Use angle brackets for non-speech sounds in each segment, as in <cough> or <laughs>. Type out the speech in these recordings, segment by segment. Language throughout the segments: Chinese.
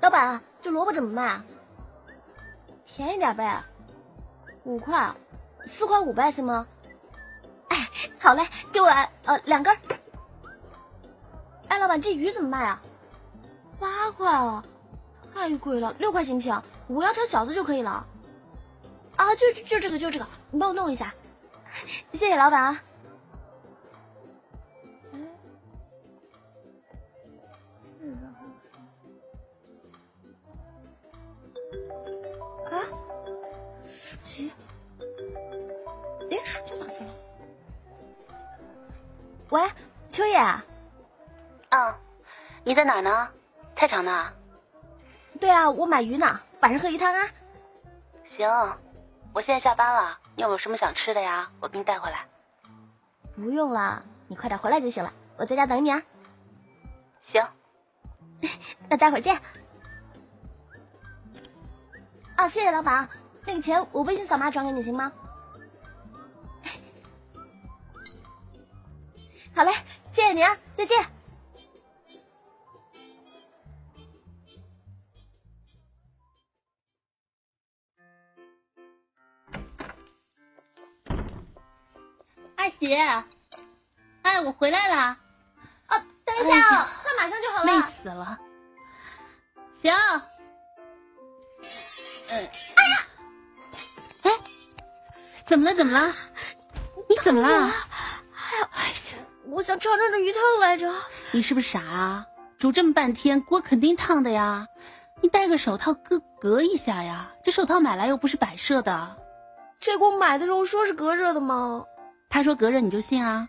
老板，这萝卜怎么卖？便宜点呗，五块，四块五呗，行吗？哎，好嘞，给我呃两根。哎，老板，这鱼怎么卖啊？八块啊，太贵了，六块行不行？我要条小的就可以了。啊，就就这个，就这个，你帮我弄一下，谢谢老板。啊，你在哪儿呢？菜场呢？对啊，我买鱼呢，晚上喝鱼汤啊。行，我现在下班了，你有没有什么想吃的呀？我给你带回来。不用了，你快点回来就行了，我在家等你啊。行，<laughs> 那待会儿见。啊，谢谢老板，那个钱我微信扫码转给你行吗？<laughs> 好嘞，谢谢你啊，再见。二喜，哎，我回来了。哦，等一下啊，快马上就好了。累死了。行。嗯。哎呀！哎，怎么了？怎么了？你怎么了？哎呀！哎呀！我想尝尝这鱼汤来着。你是不是傻啊？煮这么半天，锅肯定烫的呀。你戴个手套隔隔一下呀。这手套买来又不是摆设的。这锅买的时候说是隔热的吗？他说隔热你就信啊？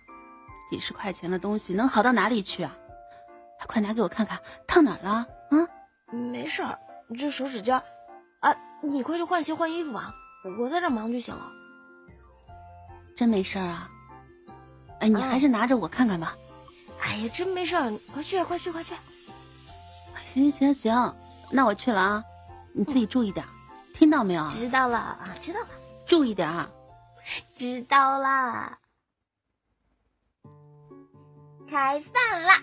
几十块钱的东西能好到哪里去啊？快拿给我看看，烫哪儿了？啊？没事儿，这手指尖。啊，你快去换鞋换衣服吧，我在这忙就行了。真没事儿啊？哎，你还是拿着我看看吧。哎呀，真没事儿，快去快去快去。行行行，那我去了啊，你自己注意点，听到没有？知道了啊，知道了。注意点啊。知道啦。开饭啦！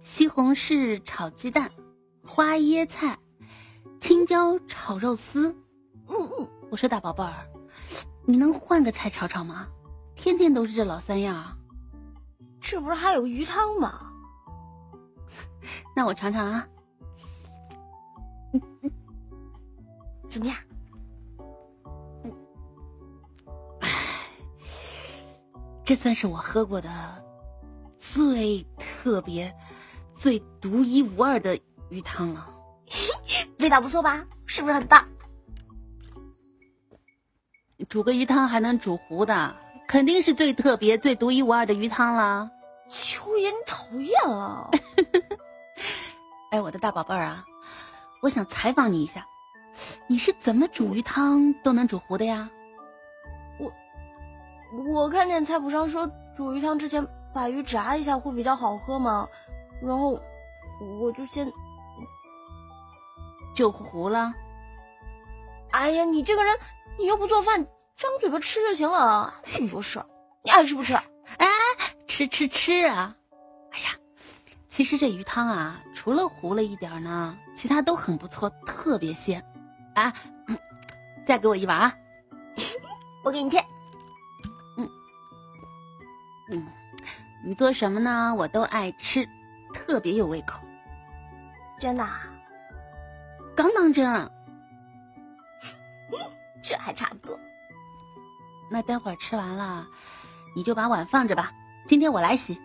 西红柿炒鸡蛋，花椰菜，青椒炒肉丝。嗯嗯，我说大宝贝儿，你能换个菜炒炒吗？天天都是这老三样。这不是还有鱼汤吗？<laughs> 那我尝尝啊。怎么样？嗯，唉，这算是我喝过的最特别。最独一无二的鱼汤了，<laughs> 味道不错吧？是不是很棒？煮个鱼汤还能煮糊的，肯定是最特别、最独一无二的鱼汤了。秋叶，你讨厌啊！<laughs> 哎，我的大宝贝儿啊，我想采访你一下，你是怎么煮鱼汤都能煮糊的呀？我我看见菜谱上说，煮鱼汤之前把鱼炸一下会比较好喝嘛？然后我就先就糊了。哎呀，你这个人，你又不做饭，张嘴巴吃就行了，那么多事儿，你爱吃不吃？哎，吃吃吃啊！哎呀，其实这鱼汤啊，除了糊了一点呢，其他都很不错，特别鲜。啊，嗯再给我一碗啊！<laughs> 我给你添。嗯嗯，你做什么呢？我都爱吃。特别有胃口，真的，刚当真，<laughs> 这还差不多。那待会儿吃完了，你就把碗放着吧，今天我来洗。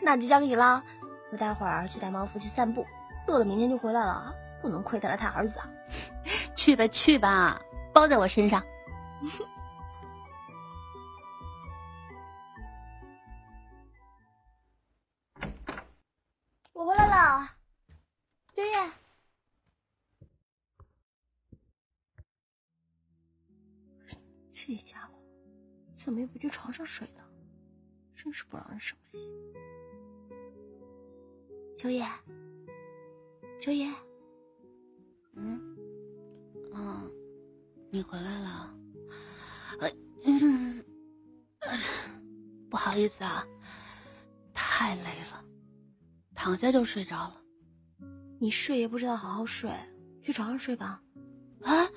那就交给你了，我待会儿去带猫夫去散步，饿了明天就回来了，不能亏待了他儿子。<laughs> 去吧去吧，包在我身上。<laughs> 我回来了秋叶，这家伙怎么又不去床上睡呢？真是不让人省心。秋叶，秋叶，嗯，嗯，你回来了。嗯，不好意思啊，太累了，躺下就睡着了。你睡也不知道好好睡，去床上睡吧。啊，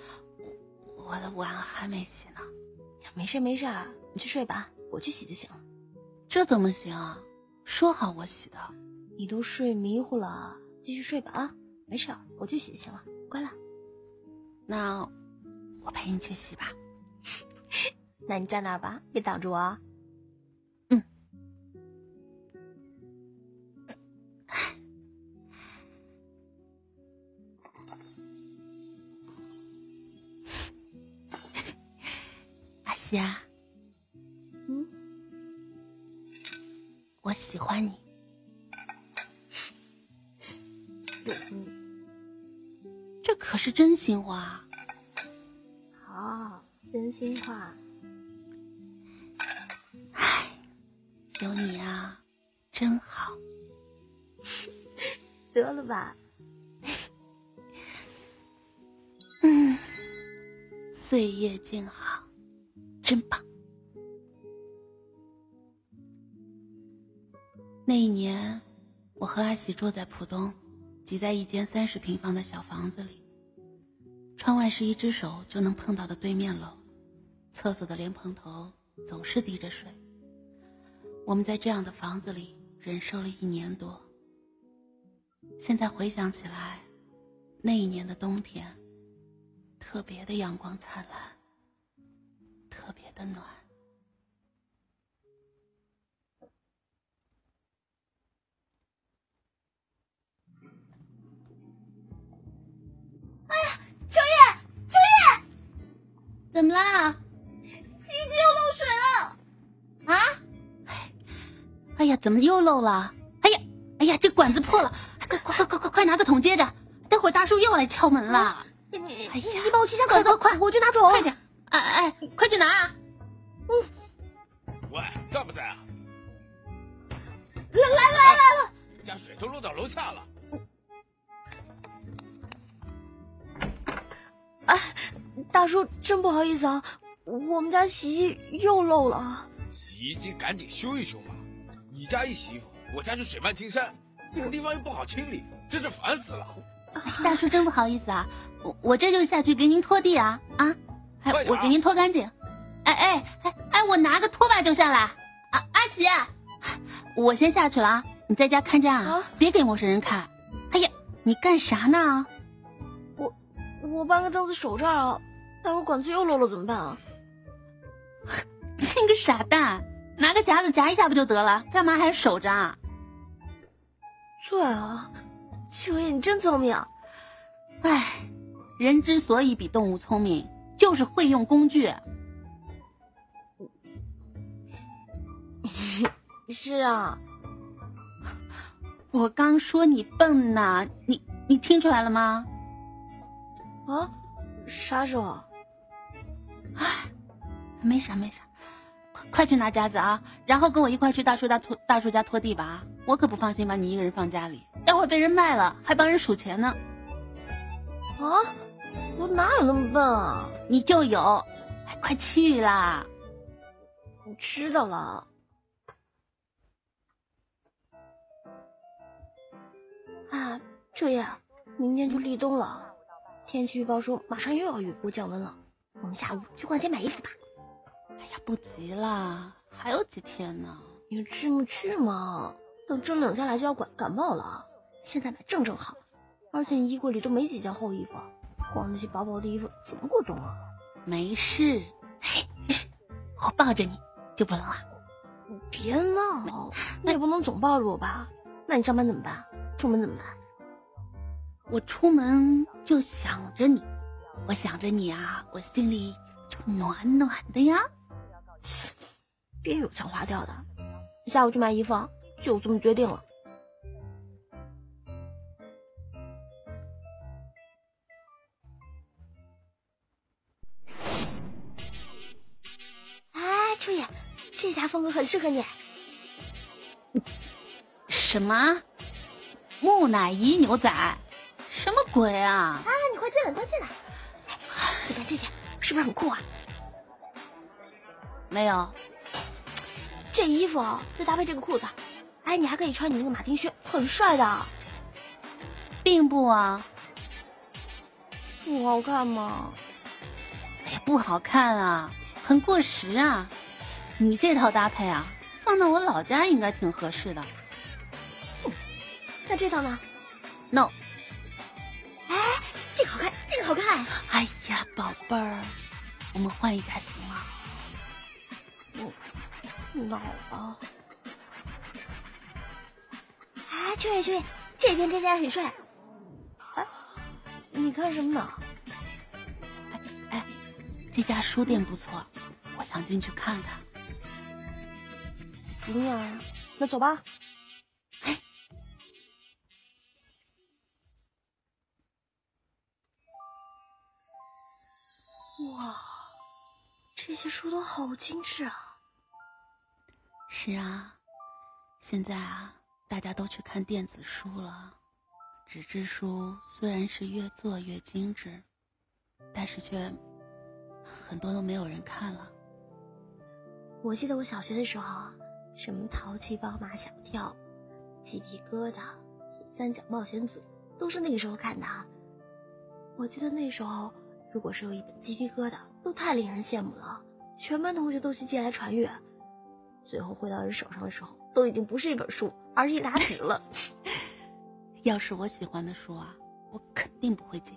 我的碗还没洗呢。没事没事，你去睡吧，我去洗就行了。这怎么行？说好我洗的。你都睡迷糊了，继续睡吧啊！没事，我去洗就行了，乖了。那我陪你去洗吧。<laughs> 那你站那儿吧，别挡住我啊。嗯。阿西啊，是真心话。好，真心话。唉，有你啊，真好。<laughs> 得了吧。<laughs> 嗯，岁月静好，真棒。那一年，我和阿喜住在浦东，挤在一间三十平方的小房子里，窗外是一只手就能碰到的对面楼，厕所的莲蓬头总是滴着水。我们在这样的房子里忍受了一年多。现在回想起来，那一年的冬天，特别的阳光灿烂，特别的暖。哎呀，秋叶，秋叶，怎么啦？洗衣机又漏水了！啊？哎呀，怎么又漏了？哎呀，哎呀，这管子破了！快快快快快快拿个桶接着，待会儿大叔又来敲门了。你你哎呀你帮我去下管子，快快快我去拿桶。快点！哎哎，快去拿啊！喂，在不在啊？来来来来了！家水都漏到楼下了。大叔，真不好意思啊，我们家洗衣机又漏了。洗衣机赶紧修一修吧。你家一洗衣服，我家就水漫金山，那个地方又不好清理，真是烦死了。大叔真不好意思啊，我我这就下去给您拖地啊啊！哎我给您拖干净。哎哎哎哎，我拿个拖把就下来。啊，阿喜，我先下去了啊，你在家看家啊，啊别给陌生人看。哎呀，你干啥呢？我搬个凳子守这儿啊，待会儿管子又漏了怎么办啊？<laughs> 你个傻蛋，拿个夹子夹一下不就得了？干嘛还守着啊？对啊，秋叶你真聪明。唉，人之所以比动物聪明，就是会用工具。<laughs> 是啊，我刚说你笨呢，你你听出来了吗？啊，啥时候？没啥没啥，快快去拿夹子啊！然后跟我一块去大叔家拖大叔家拖地吧啊！我可不放心把你一个人放家里，待会被人卖了还帮人数钱呢。啊，我哪有那么笨啊？你就有，哎，快去啦！我知道了。啊，这样，明天就立冬了，天气预报说马上又要雨过降温了，我们下午去逛街买衣服吧。哎呀，不急啦，还有几天呢。你去不去嘛？等真冷下来就要感感冒了，现在买正正好，而且你衣柜里都没几件厚衣服，光那些薄薄的衣服怎么过冬啊？没事，嘿，我抱着你就不冷了。你别闹，你也不能总抱着我吧？那你上班怎么办？出门怎么办？我出门就想着你，我想着你啊，我心里就暖暖的呀。别有腔滑调的，下午去买衣服啊，就这么决定了。哎，秋叶，这家风格很适合你。什么？木乃伊牛仔？鬼啊？啊，你快进来，快进来！哎，你看这件是不是很酷啊？没有，这衣服再搭配这个裤子，哎，你还可以穿你那个马丁靴，很帅的。并不啊，不好看吗？哎呀，不好看啊，很过时啊。你这套搭配啊，放到我老家应该挺合适的。那这套呢？No。好看。哎呀，宝贝儿，我们换一家行吗？嗯，闹了。哎，秋叶秋叶，这边这家很帅。哎，你看什么呢？哎哎，这家书店不错，我想进去看看。行啊，那走吧。哇，这些书都好精致啊！是啊，现在啊，大家都去看电子书了。纸质书虽然是越做越精致，但是却很多都没有人看了。我记得我小学的时候，什么淘气包马小跳、鸡皮疙瘩、三角冒险组，都是那个时候看的。我记得那时候，如果是有一本鸡皮疙瘩，都太令人羡慕了，全班同学都去借来传阅。最后回到人手上的时候，都已经不是一本书，而是一沓 <laughs> 纸了。<laughs> 要是我喜欢的书啊，我肯定不会借。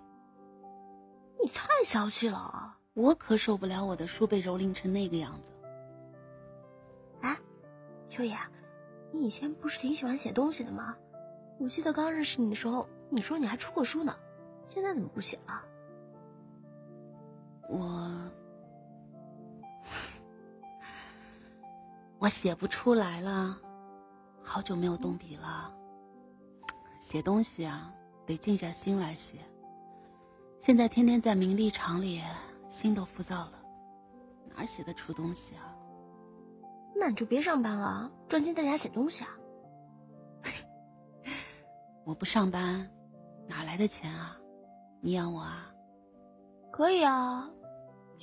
你太小气了，我可受不了我的书被蹂躏成那个样子。啊，秋野，你以前不是挺喜欢写东西的吗？我记得刚认识你的时候，你说你还出过书呢，现在怎么不写了？我。我写不出来了，好久没有动笔了。写东西啊，得静下心来写。现在天天在名利场里，心都浮躁了，哪写得出东西啊？那你就别上班了，专心在家写东西啊。<laughs> 我不上班，哪来的钱啊？你养我啊？可以啊，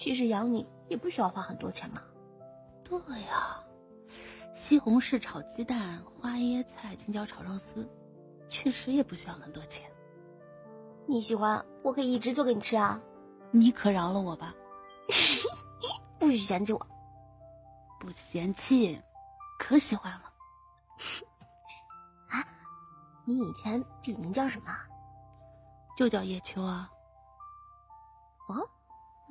其实养你也不需要花很多钱嘛。对呀。西红柿炒鸡蛋，花椰菜青椒炒肉丝，确实也不需要很多钱。你喜欢，我可以一直做给你吃啊！你可饶了我吧，<laughs> 不许嫌弃我。不嫌弃，可喜欢了。啊，你以前笔名叫什么？就叫叶秋啊。哦，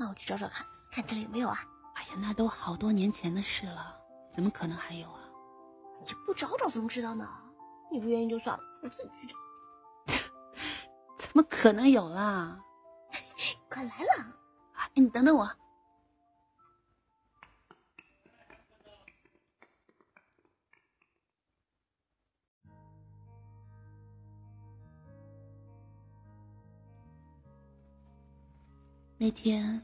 那我去找找看看这里有没有啊。哎呀，那都好多年前的事了。怎么可能还有啊？你不找找怎么知道呢？你不愿意就算了，我自己去找。怎么可能有啦？<laughs> 快来了！哎，你等等我。那天，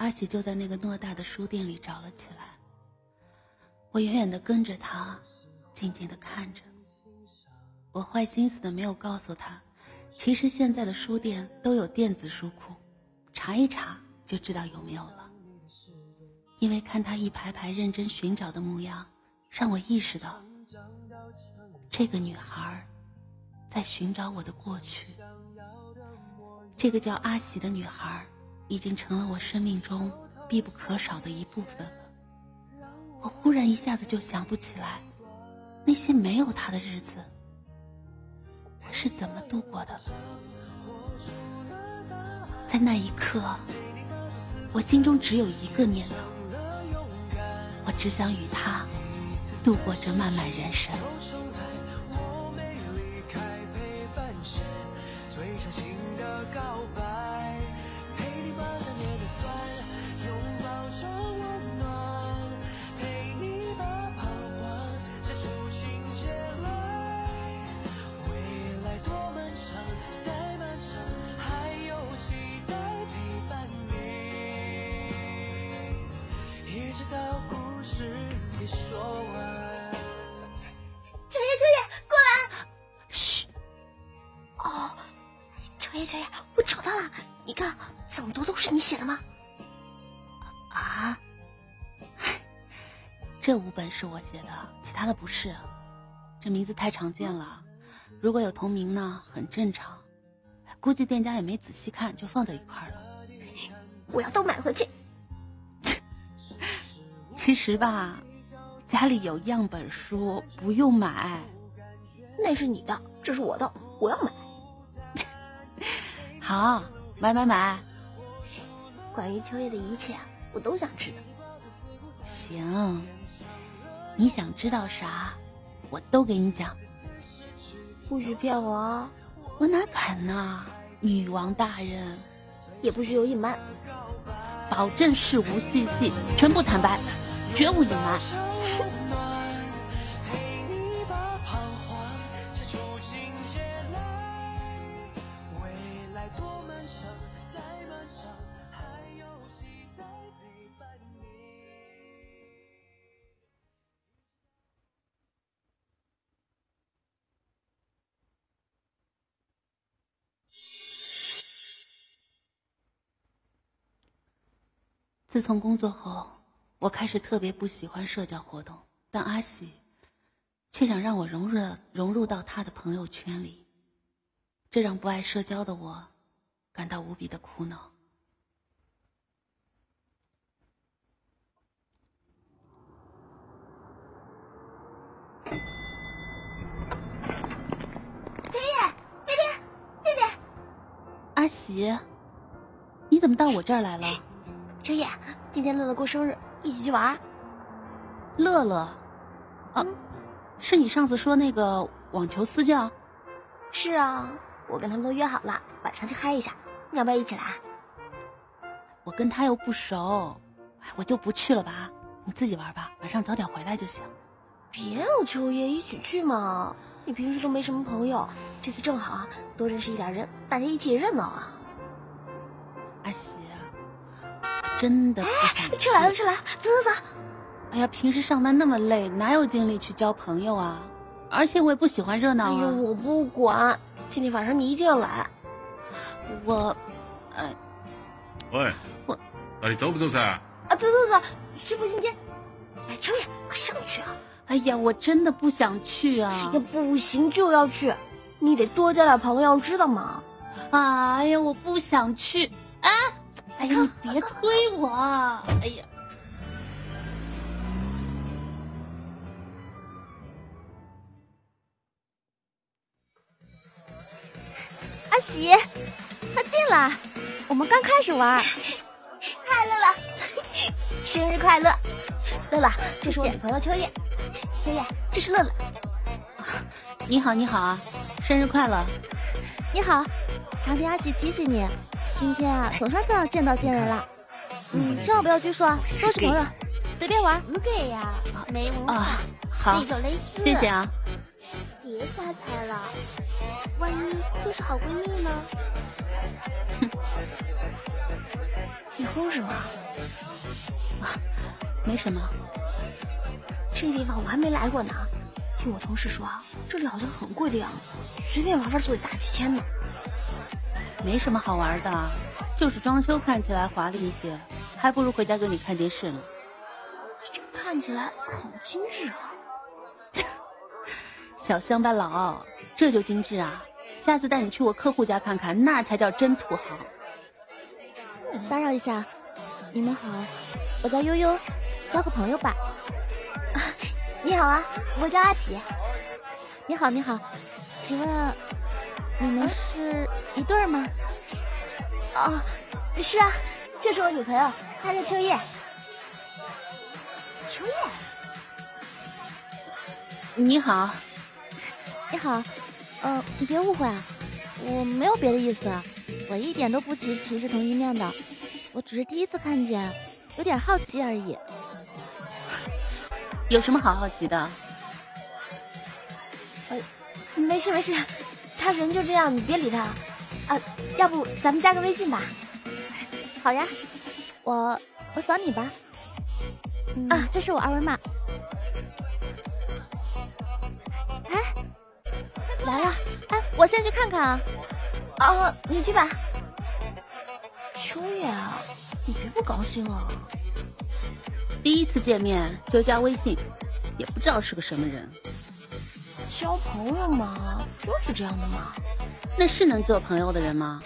阿喜就在那个偌大的书店里找了起来。我远远的跟着他，静静的看着。我坏心思的没有告诉他，其实现在的书店都有电子书库，查一查就知道有没有了。因为看他一排排认真寻找的模样，让我意识到，这个女孩在寻找我的过去。这个叫阿喜的女孩，已经成了我生命中必不可少的一部分了。我忽然一下子就想不起来，那些没有他的日子，我是怎么度过的。在那一刻，我心中只有一个念头：我只想与他度过这漫漫人生。这么读都是你写的吗？啊，这五本是我写的，其他的不是。这名字太常见了，如果有同名呢，很正常。估计店家也没仔细看，就放在一块了。我要都买回去。其实吧，家里有样本书，不用买。那是你的，这是我的，我要买。<laughs> 好，买买买。关于秋叶的一切，我都想知道。行，你想知道啥，我都给你讲。不许骗我啊！我哪敢呢，女王大人。也不许有隐瞒。保证事无巨细，全部坦白，绝无隐瞒。自从工作后，我开始特别不喜欢社交活动，但阿喜却想让我融入融入到他的朋友圈里，这让不爱社交的我感到无比的苦恼。阿喜，你怎么到我这儿来了？秋叶，今天乐乐过生日，一起去玩。乐乐，啊，是你上次说那个网球私教？是啊，我跟他们都约好了，晚上去嗨一下，你要不要一起来？我跟他又不熟，我就不去了吧。你自己玩吧，晚上早点回来就行。别有秋叶，一起去嘛。你平时都没什么朋友，这次正好啊，多认识一点人，大家一起热闹啊。阿喜。真的不想。车来了，车来了，走走走。哎呀，平时上班那么累，哪有精力去交朋友啊？而且我也不喜欢热闹啊。我不管，今天晚上你一定要来。我，呃，喂，我，那你走不走噻？啊，走走走，去步行街。哎，秋叶，快上去啊！哎呀，我真的不想去啊。呀，不行就要去，你得多交点朋友，知道吗？哎呀，我不想去。啊！哎呀，你别推我！哎呀，阿喜，快进来，我们刚开始玩。<laughs> 嗨，乐乐，<laughs> 生日快乐！乐乐，这是我女朋友秋叶。秋叶，这是乐乐。你好，你好啊，生日快乐！你好，常听阿喜提醒你。今天啊，总算要见到亲人了。嗯，千万不要拘束啊，都是朋友，随便玩。不给呀，没文化，好，谢谢啊。别瞎猜了，万一就是好闺蜜呢？哼，你疯什么？啊，没什么。这地方我还没来过呢，听我同事说啊，这里好像很贵的样子，随便玩玩都得大几千呢。没什么好玩的，就是装修看起来华丽一些，还不如回家跟你看电视呢。这看起来好精致啊！<laughs> 小乡巴佬，这就精致啊！下次带你去我客户家看看，那才叫真土豪。打扰一下，你们好，我叫悠悠，交个朋友吧。你好啊，我叫阿喜。你好，你好，请问？你们是一对吗？哦，是啊，这是我女朋友，她叫秋叶。秋叶，你好，你好，呃，你别误会啊，我没有别的意思，我一点都不歧歧视同性恋的，我只是第一次看见，有点好奇而已。有什么好好奇的？呃，没事没事。他人就这样，你别理他。啊，要不咱们加个微信吧？好呀，我我扫你吧。啊，这是我二维码。哎，来了！哎，我先去看看啊。哦，你去吧。秋叶，你别不高兴啊。第一次见面就加微信，也不知道是个什么人。交朋友嘛，就是这样的嘛。那是能做朋友的人吗？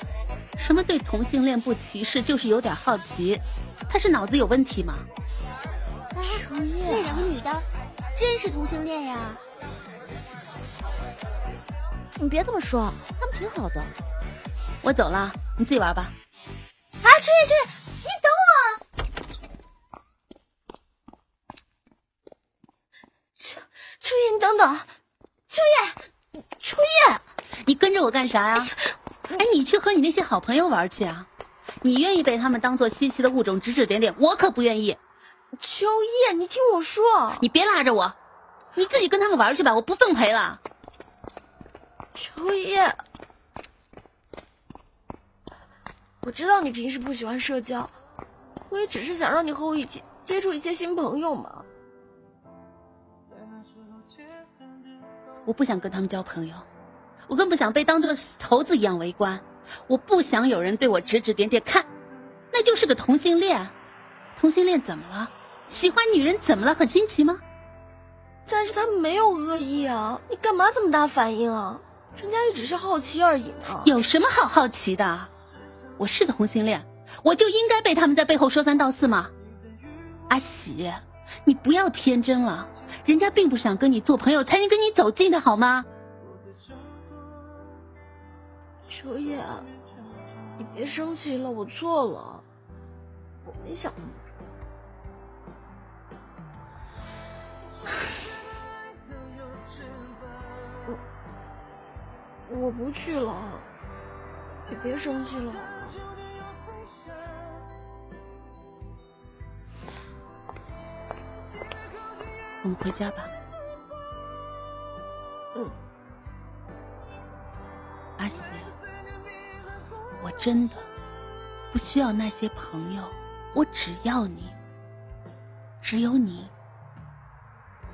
什么对同性恋不歧视，就是有点好奇。他是脑子有问题吗？秋叶，那两个女的真是同性恋呀！你别这么说，他们挺好的。我走了，你自己玩吧。啊，秋叶，秋叶，你等我！秋秋叶，你等等！秋叶，秋叶，你跟着我干啥呀？哎，你去和你那些好朋友玩去啊！你愿意被他们当做稀奇的物种指指点点，我可不愿意。秋叶，你听我说，你别拉着我，你自己跟他们玩去吧，我不奉陪了。秋叶，我知道你平时不喜欢社交，我也只是想让你和我一起接触一些新朋友嘛。我不想跟他们交朋友，我更不想被当做猴子一样围观。我不想有人对我指指点点，看，那就是个同性恋。同性恋怎么了？喜欢女人怎么了？很新奇吗？但是他们没有恶意啊，你干嘛这么大反应啊？人家也只是好奇而已嘛。有什么好好奇的？我是同性恋，我就应该被他们在背后说三道四吗？阿喜，你不要天真了，人家并不想跟你做朋友，才能跟你走近的好吗？秋叶，你别生气了，我错了，我没想。我我不去了，你别生气了。我们回家吧。嗯，阿喜，我真的不需要那些朋友，我只要你，只有你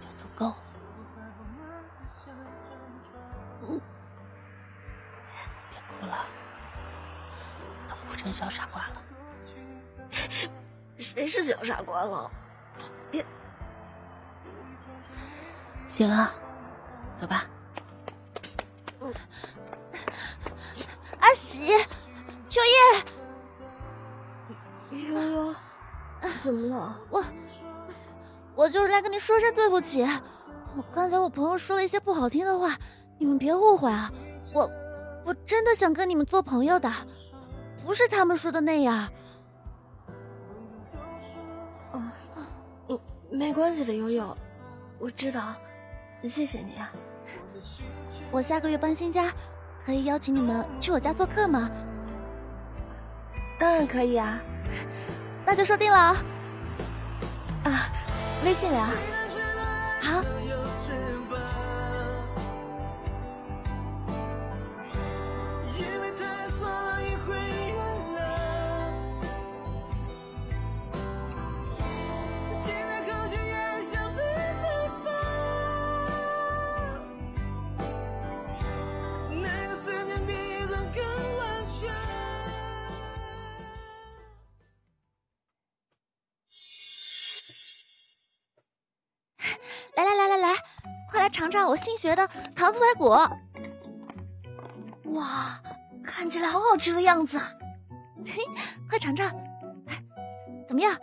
就足够了。别哭了，都哭成小傻瓜了。谁是小傻瓜了？行了，走吧。阿喜，秋叶，悠悠，怎么了？我我就是来跟你说声对不起。我刚才我朋友说了一些不好听的话，你们别误会啊。我我真的想跟你们做朋友的，不是他们说的那样。没关系的，悠悠，我知道，谢谢你啊。我下个月搬新家，可以邀请你们去我家做客吗？当然可以啊。那就说定了啊。啊，微信聊。好。尝尝我新学的糖醋排骨！哇，看起来好好吃的样子啊！嘿，快尝尝，怎么样？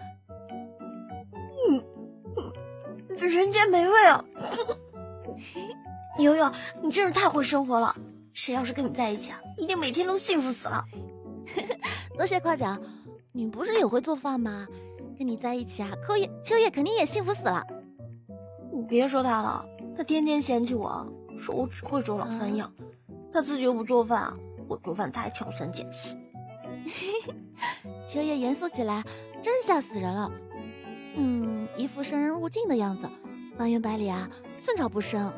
嗯，人间美味啊！<laughs> 悠悠，你真是太会生活了。谁要是跟你在一起啊，一定每天都幸福死了。<laughs> 多谢夸奖，你不是也会做饭吗？跟你在一起啊，秋叶秋叶肯定也幸福死了。你别说他了，他天天嫌弃我，说我只会做老三样，他自己又不做饭，我做饭他还挑三拣四。<laughs> 秋叶严肃起来，真吓死人了。嗯，一副生人勿近的样子，方圆百里啊，寸草不生。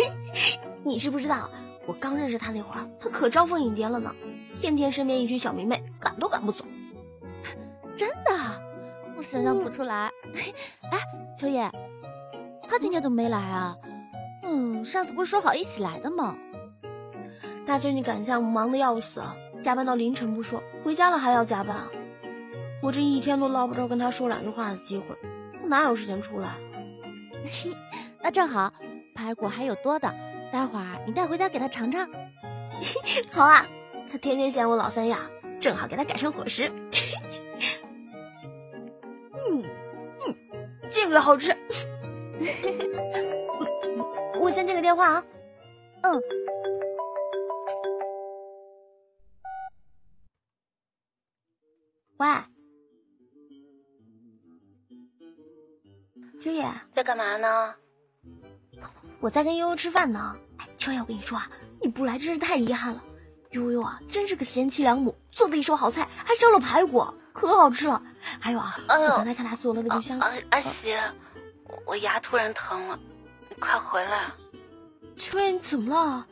<laughs> 你是不知道，我刚认识他那会儿，他可招蜂引蝶了呢，天天身边一群小迷妹，赶都赶不走。真的，我想象不出来。<laughs> 哎，秋叶。他今天怎么没来啊？嗯，上次不是说好一起来的吗？他最近赶项目忙得要死，加班到凌晨不说，回家了还要加班。我这一天都捞不着跟他说两句话的机会，他哪有时间出来？<laughs> 那正好，排骨还有多的，待会儿你带回家给他尝尝。<laughs> 好啊，他天天嫌我老三样，正好给他改成伙食。<laughs> 嗯嗯，这个好吃。<laughs> 我先接个电话啊。嗯。喂，秋野，在干嘛呢？我在跟悠悠吃饭呢。哎，秋叶，我跟你说啊，你不来真是太遗憾了。悠悠啊，真是个贤妻良母，做的一手好菜，还烧了排骨，可好吃了。还有啊，我刚才看他做了那个香。阿喜，我牙突然疼了，你快回来。秋叶，你怎么了？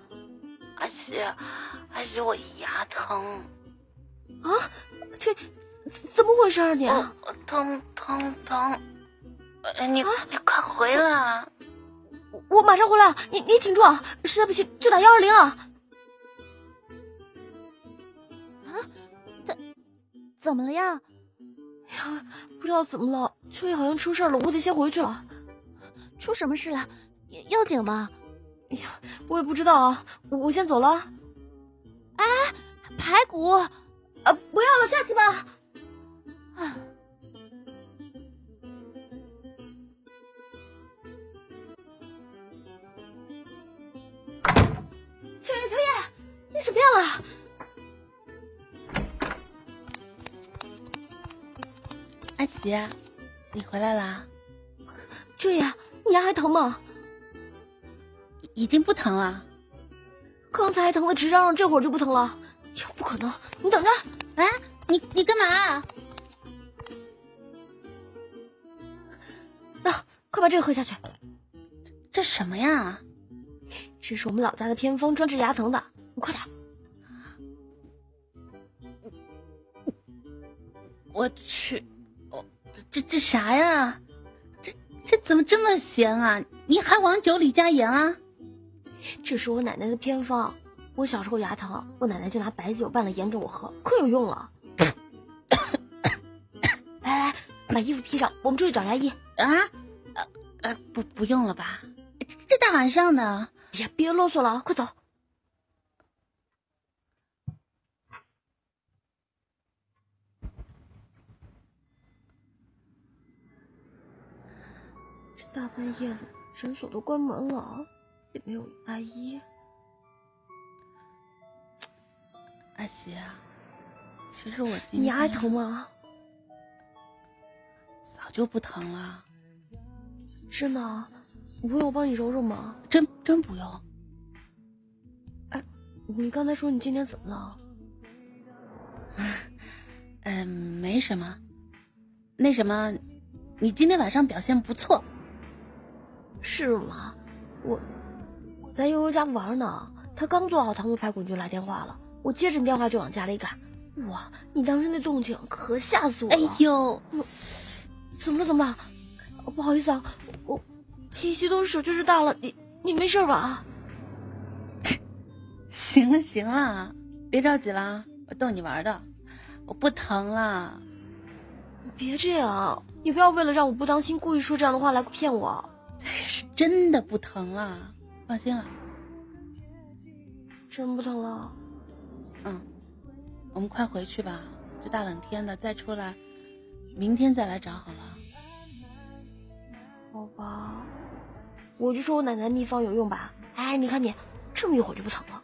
阿西，阿西，我牙疼。啊，这。怎么回事啊你？疼疼疼！你你快回来！我马上回来，你你挺住，实在不行就打幺二零啊！啊？怎怎么了呀？呀，不知道怎么了，秋叶好像出事了，我得先回去了。出什么事了？要紧吗？哎呀，我也不知道啊，我先走了。哎，排骨啊，不要了，下次吧。啊！秋叶，秋叶，你怎么样了？阿喜，你回来啦？秋叶，你牙还疼吗？已经不疼了。刚才还疼的直嚷嚷，这会儿就不疼了？哟，不可能！你等着！哎，你你干嘛？啊快把这个喝下去！这什么呀？这是我们老家的偏方，专治牙疼的。你快点！我去，哦，这这啥呀？这这怎么这么咸啊？你还往酒里加盐啊？这是我奶奶的偏方。我小时候牙疼，我奶奶就拿白酒拌了盐给我喝，可有用了。来来，把衣服披上，我们出去找牙医啊！呃，不，不用了吧？这大晚上的，呀，别啰嗦了，快走！大半夜的，诊所都关门了，也没有阿姨。阿喜，其实我今天你还疼吗？早就不疼了。真的，不用我帮你揉揉吗？真真不用。哎，你刚才说你今天怎么了？<laughs> 嗯，没什么。那什么，你今天晚上表现不错。是吗？我我在悠悠家玩呢，他刚做好糖醋排骨你就来电话了，我接着你电话就往家里赶。哇，你当时那动静可吓死我了！哎呦，怎么了？怎么了？不好意思啊。我一激动手就是大了，你你没事吧？<laughs> 行了行了，别着急了，我逗你玩的，我不疼了。别这样，你不要为了让我不当心，故意说这样的话来骗我。<laughs> 是真的不疼了，放心了。真不疼了？嗯，我们快回去吧，这大冷天的再出来，明天再来找好了。好吧，我就说我奶奶秘方有用吧。哎，你看你，这么一会儿就不疼了。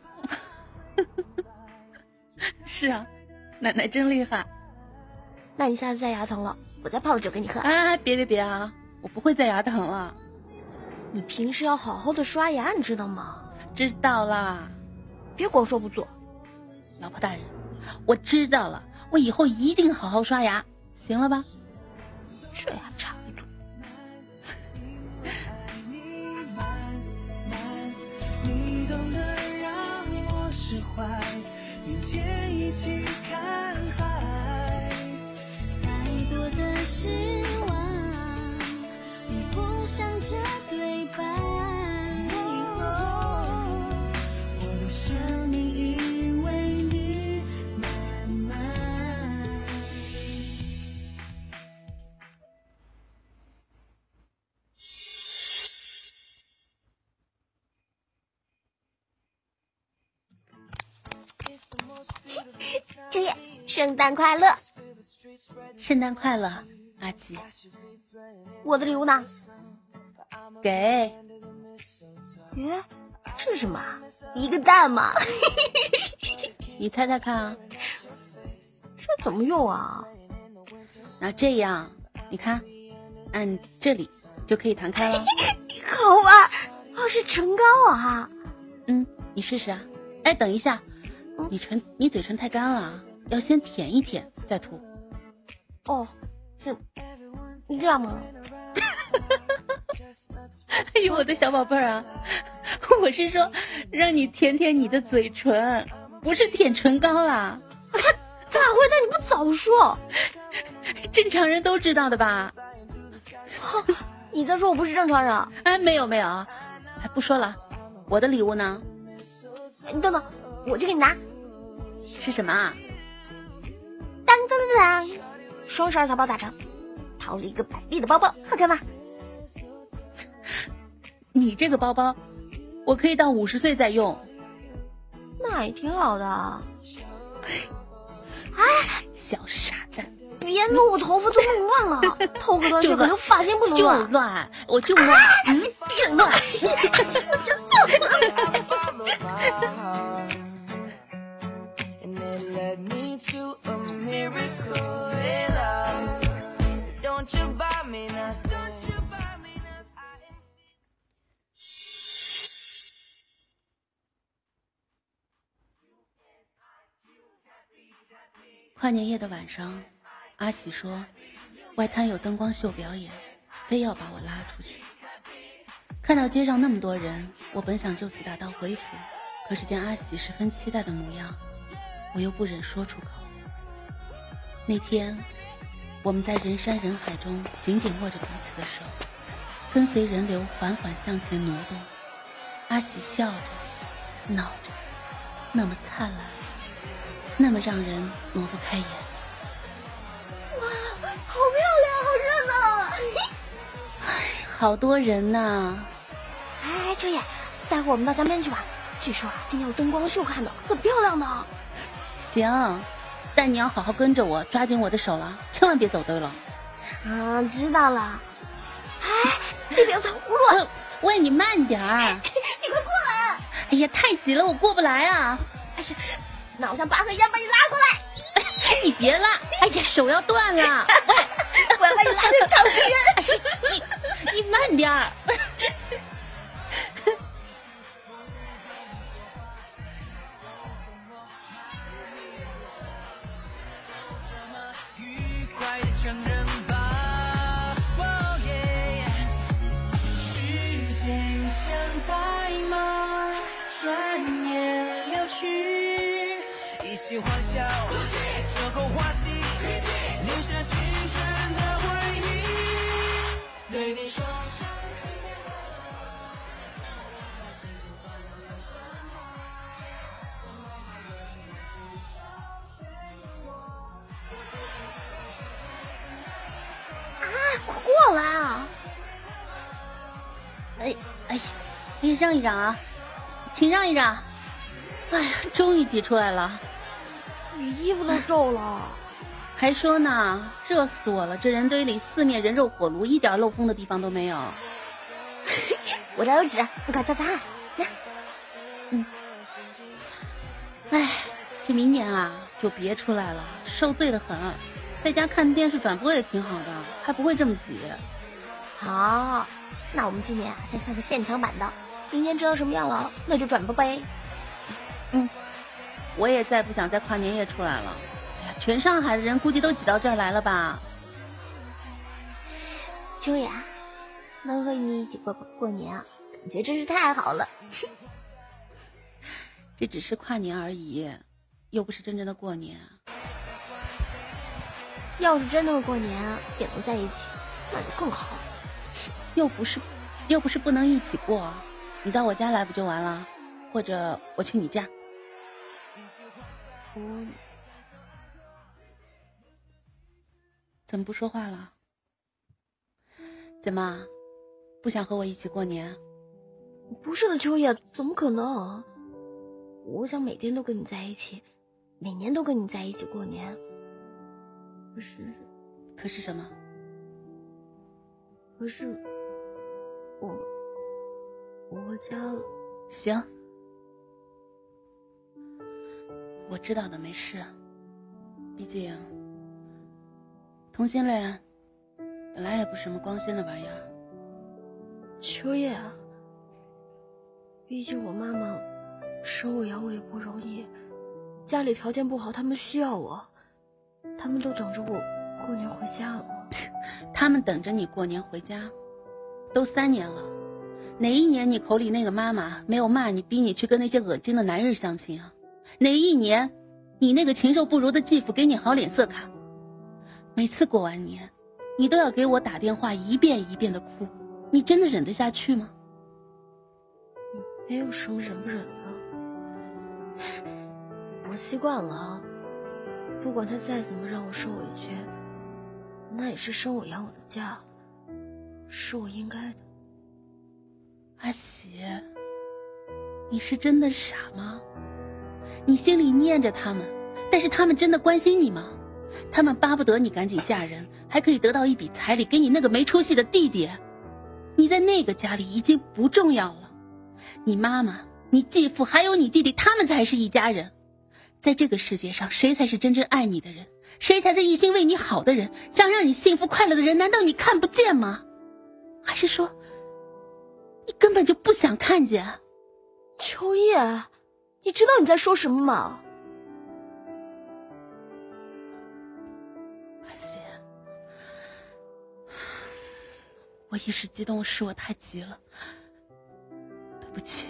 <laughs> 是啊，奶奶真厉害。那你下次再牙疼了，我再泡了酒给你喝。哎，别别别啊，我不会再牙疼了。你平时要好好的刷牙，你知道吗？知道啦，别光说不做。老婆大人，我知道了，我以后一定好好刷牙，行了吧？这还差。并肩一起看海，再多的失望，比不上这对白。秋叶，圣诞快乐！圣诞快乐，阿奇。我的礼物呢？给。咦，这是什么？一个蛋吗？<laughs> 你猜猜看啊。这怎么用啊？那这样，你看，按这里就可以弹开了。<laughs> 好玩，哦，是唇膏啊。嗯，你试试啊。哎，等一下，你唇，你嘴唇太干了，要先舔一舔再涂。哦，是，你这样吗？<laughs> 哎呦，我的小宝贝儿啊，<laughs> 我是说让你舔舔你的嘴唇，不是舔唇膏啦。<laughs> 咋会的？你不早说，正常人都知道的吧？你在说我不是正常人？哎，没有没有，哎，不说了，我的礼物呢？你等等，我去给你拿。是什么啊？当当当当！双十二淘宝打折，淘了一个百丽的包包，好看吗？你这个包包，我可以到五十岁再用。那也挺好的。哎，小傻蛋，别弄我头发都弄乱了，头发 <laughs> 乱，可能发型不能乱。就乱，我就乱。嗯，<laughs> 别乱。跨年夜的晚上，阿喜说外滩有灯光秀表演，非要把我拉出去。看到街上那么多人，我本想就此打道回府，可是见阿喜十分期待的模样，我又不忍说出口。那天，我们在人山人海中紧紧握着彼此的手，跟随人流缓缓向前挪动。阿喜笑着，闹着，那么灿烂。那么让人挪不开眼。哇，好漂亮，好热闹啊！哎，<laughs> 好多人呐！哎，秋叶，待会儿我们到江边去吧。据说啊今天有灯光秀看的，很漂亮的。行，但你要好好跟着我，抓紧我的手了，千万别走丢了。啊，知道了。哎，那边糖葫芦。喂，你慢点儿。<laughs> 你快过来！哎呀，太急了，我过不来啊。哎呀。那我像拔河一样把你拉过来，你别拉！哎呀，手要断了！<laughs> 喂，我要把你拉成长臂人。你你慢点儿。让一让啊，请让一让！哎呀，终于挤出来了，你衣服都皱了，还说呢，热死我了！这人堆里四面人肉火炉，一点漏风的地方都没有。<laughs> 我这有纸，你快擦擦。来，嗯。哎，这明年啊，就别出来了，受罪的很。在家看电视转播也挺好的，还不会这么挤。好，那我们今年啊，先看看现场版的。明年知道什么样了，那就转播呗。嗯，我也再不想在跨年夜出来了。哎呀，全上海的人估计都挤到这儿来了吧？秋雅，能和你一起过过年啊，感觉真是太好了。<laughs> 这只是跨年而已，又不是真正的过年。要是真正的过年也能在一起，那就更好。<laughs> 又不是，又不是不能一起过。你到我家来不就完了？或者我去你家？怎么不说话了？怎么不想和我一起过年？不是的，秋叶，怎么可能？我想每天都跟你在一起，每年都跟你在一起过年。可是，可是什么？可是，我我家行，我知道的，没事。毕竟，同性恋本来也不是什么光鲜的玩意儿。秋叶啊，毕竟我妈妈生我养我也不容易，家里条件不好，他们需要我，他们都等着我过年回家了。<laughs> 他们等着你过年回家，都三年了，哪一年你口里那个妈妈没有骂你、逼你去跟那些恶心的男人相亲啊？哪一年，你那个禽兽不如的继父给你好脸色看？每次过完年，你都要给我打电话，一遍一遍的哭，你真的忍得下去吗？没有什么忍不忍的，我习惯了，不管他再怎么让我受委屈。那也是生我养我的家，是我应该的。阿喜，你是真的傻吗？你心里念着他们，但是他们真的关心你吗？他们巴不得你赶紧嫁人，还可以得到一笔彩礼给你那个没出息的弟弟。你在那个家里已经不重要了，你妈妈、你继父还有你弟弟，他们才是一家人。在这个世界上，谁才是真正爱你的人？谁才是一心为你好的人？想让你幸福快乐的人，难道你看不见吗？还是说，你根本就不想看见？秋叶，你知道你在说什么吗？阿西，我一时激动，是我太急了，对不起。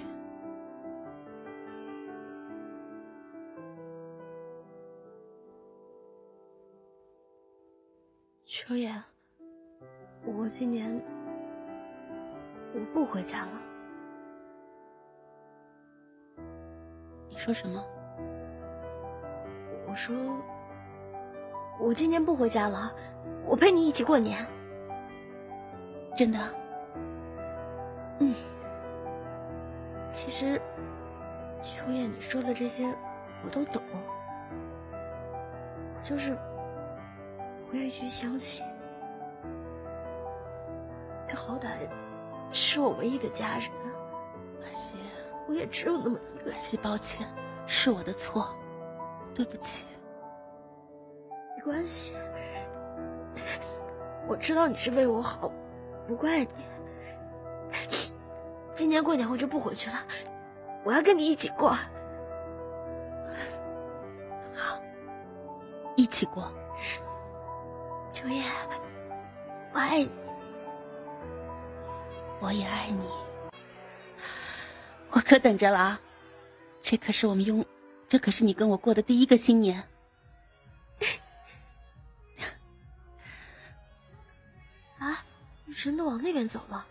秋叶，我今年我不回家了。你说什么？我说我今年不回家了，我陪你一起过年。真的？嗯。其实，秋叶你说的这些我都懂，就是。不愿意去相信，你好歹是我唯一的家人。阿西，我也只有那么一个。阿西，抱歉，是我的错，对不起。没关系，我知道你是为我好，不怪你。今年过年我就不回去了，我要跟你一起过。好，一起过。秋叶，我爱你，我也爱你，我可等着了啊！这可是我们用，这可是你跟我过的第一个新年。<laughs> 啊，人都往那边走了，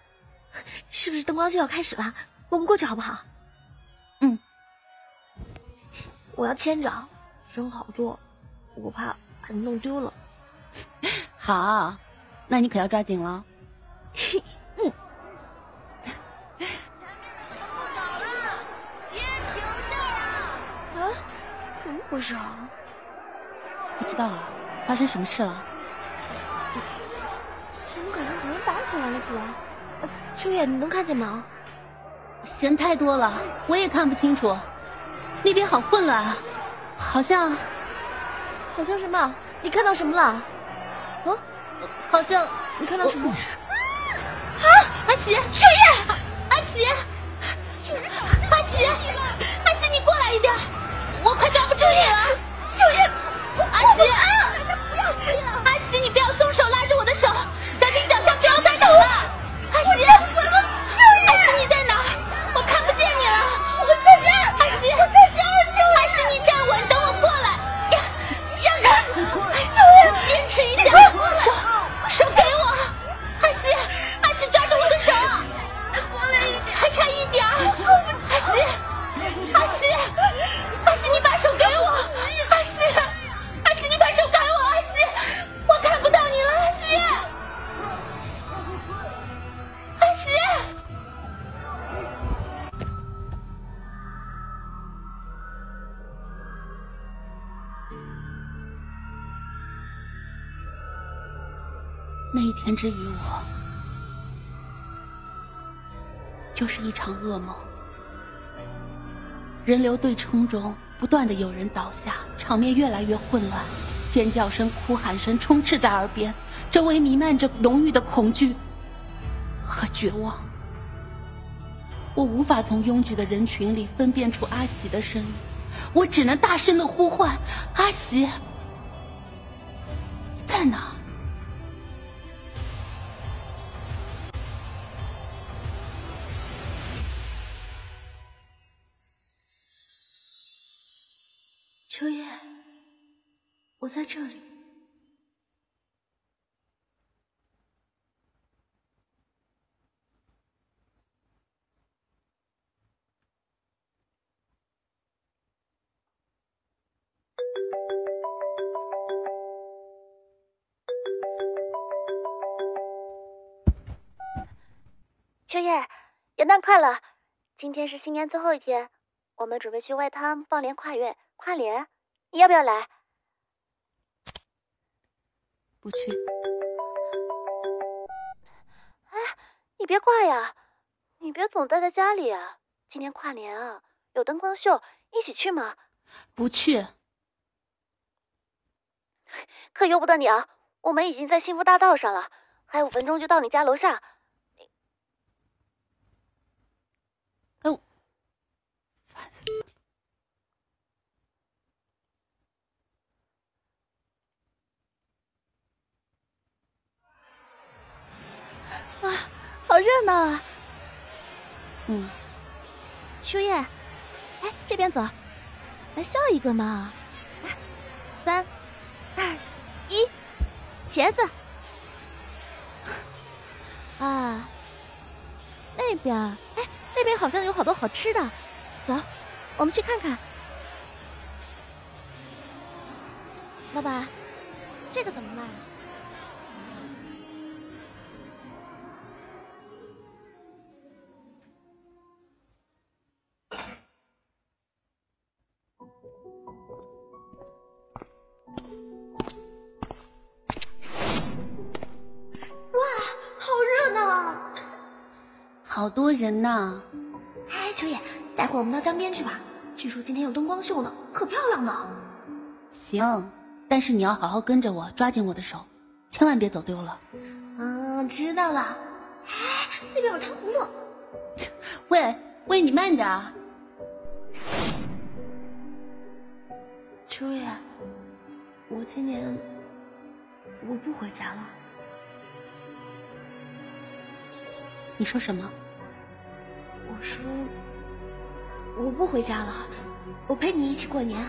是不是灯光就要开始了？我们过去好不好？嗯，我要牵着，人好多，我怕把你弄丢了。<laughs> 好，那你可要抓紧了。<laughs> 怎么回事啊？不知道啊，发生什么事了？怎么感觉好像打起来了似的？秋叶，你能看见吗？人太多了，我也看不清楚。那边好混乱啊，好像……好像什么？你看到什么了？哦，好像你看到什么？啊！阿喜，秋叶，阿喜，阿喜，阿喜，你过来一点，我快抓不住你了。秋叶，阿喜，人流对冲中，不断的有人倒下，场面越来越混乱，尖叫声、哭喊声充斥在耳边，周围弥漫着浓郁的恐惧和绝望。我无法从拥挤的人群里分辨出阿喜的声音，我只能大声的呼唤：“阿喜，你在哪？”秋叶，我在这里。秋叶，元旦快乐！今天是新年最后一天，我们准备去外滩放联跨越。跨年，你要不要来？不去。哎，你别挂呀，你别总待在家里啊！今天跨年啊，有灯光秀，一起去吗？不去。可由不得你啊！我们已经在幸福大道上了，还有五分钟就到你家楼下。哇，好热闹啊！嗯，秋叶，哎，这边走，来笑一个嘛！来，三、二、一，茄子。啊，那边，哎，那边好像有好多好吃的，走，我们去看看。老板，这个怎么卖？好多人呐！哎，秋叶，待会儿我们到江边去吧。据说今天有灯光秀呢，可漂亮呢。行，但是你要好好跟着我，抓紧我的手，千万别走丢了。嗯，知道了。哎，那边有糖葫芦。<laughs> 喂喂，你慢点。秋叶，我今年我不回家了。你说什么？我说我不回家了，我陪你一起过年。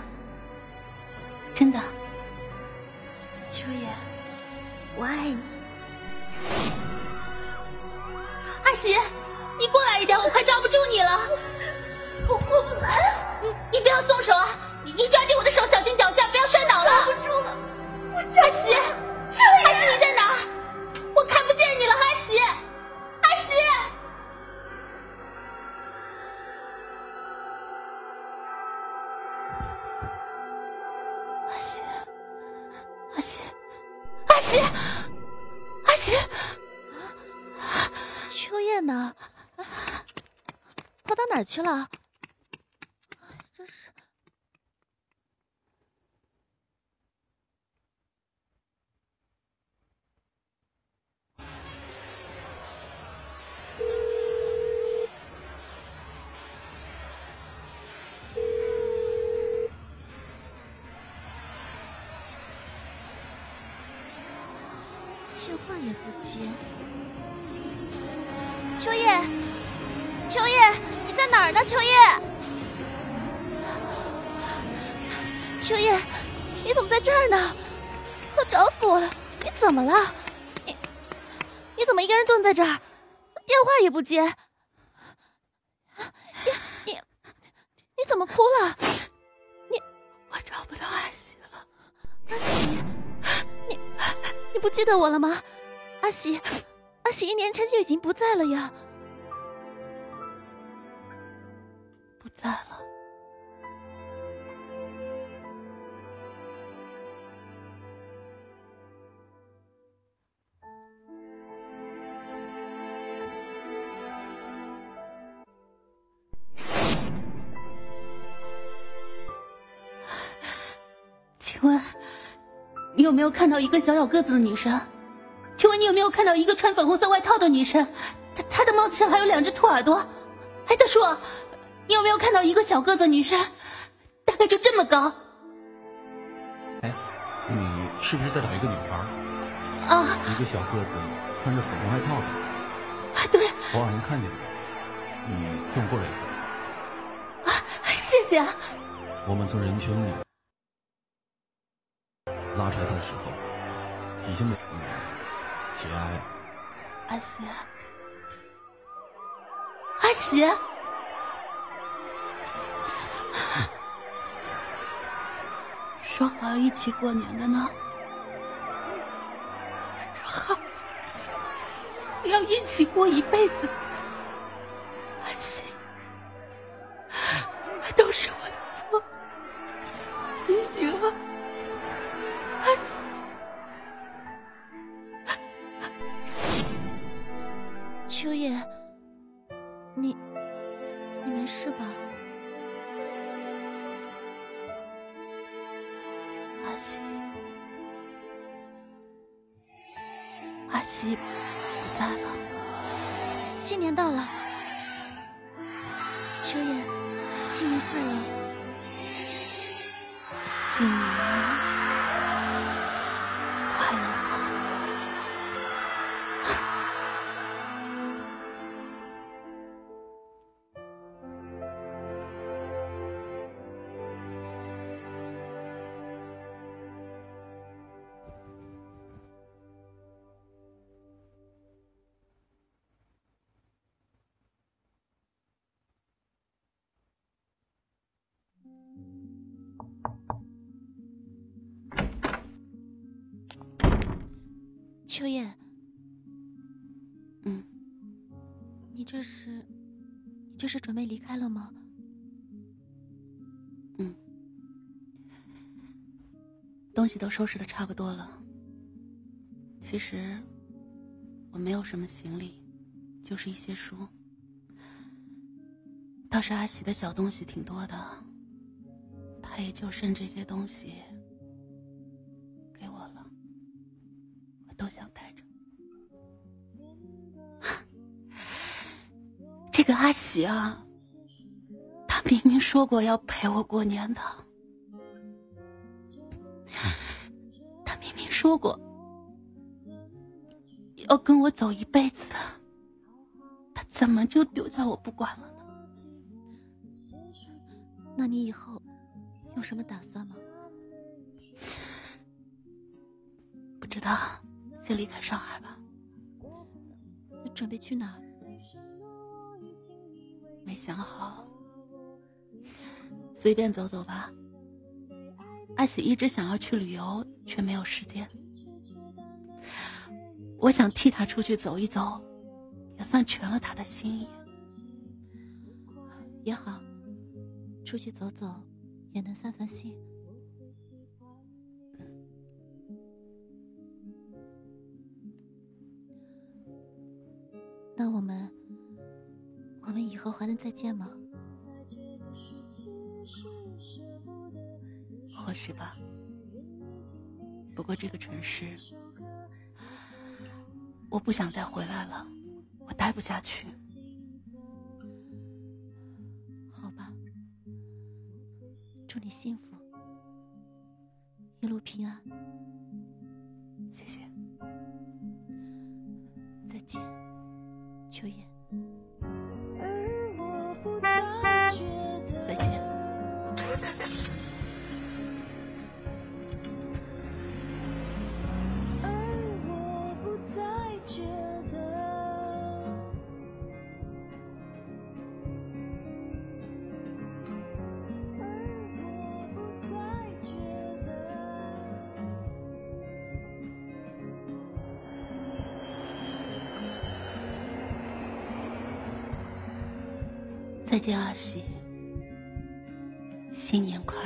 真的，秋叶，我爱你。阿喜，你过来一点，我快抓不住你了。我过不来。你你不要松手啊！你你抓紧我的手，小心脚下，不要摔倒了。抓不住了。阿喜，阿喜你在哪？呢？跑到哪儿去了？不接。你你你怎么哭了？你我找不到阿喜了。阿喜，你你不记得我了吗？阿喜，阿喜一年前就已经不在了呀。没有看到一个小小个子的女生？请问你有没有看到一个穿粉红色外套的女生？她她的帽子上还有两只兔耳朵。哎，大叔，你有没有看到一个小个子女生？大概就这么高。哎，你是不是在找一个女孩？啊，一个小个子，穿着粉红外套的。啊，对。我好像看见你，你跟我过来一下。啊，谢谢啊。我们从人群里拉出来的时候，已经没有人节哀。阿喜，阿喜。说好要一起过年的呢，说好要一起过一辈子，阿喜，都是我的错，你醒了，秋叶，你你没事吧？阿西，阿西不在了。新年到了，秋叶，新年快乐！新年秋叶，嗯，你这是，你这是准备离开了吗？嗯，东西都收拾的差不多了。其实我没有什么行李，就是一些书。倒是阿喜的小东西挺多的，他也就剩这些东西阿喜啊，他明明说过要陪我过年的，他明明说过要跟我走一辈子的，他怎么就丢下我不管了呢？那你以后有什么打算吗？不知道，先离开上海吧。准备去哪儿？没想好，随便走走吧。阿喜一直想要去旅游，却没有时间。我想替他出去走一走，也算全了他的心意。也好，出去走走，也能散散心。那我们，我们以后还能再见吗？或许吧。不过这个城市，我不想再回来了，我待不下去。好吧，祝你幸福，一路平安。谢谢。再见，秋叶。再见。<laughs> 再见，阿喜，新年快乐。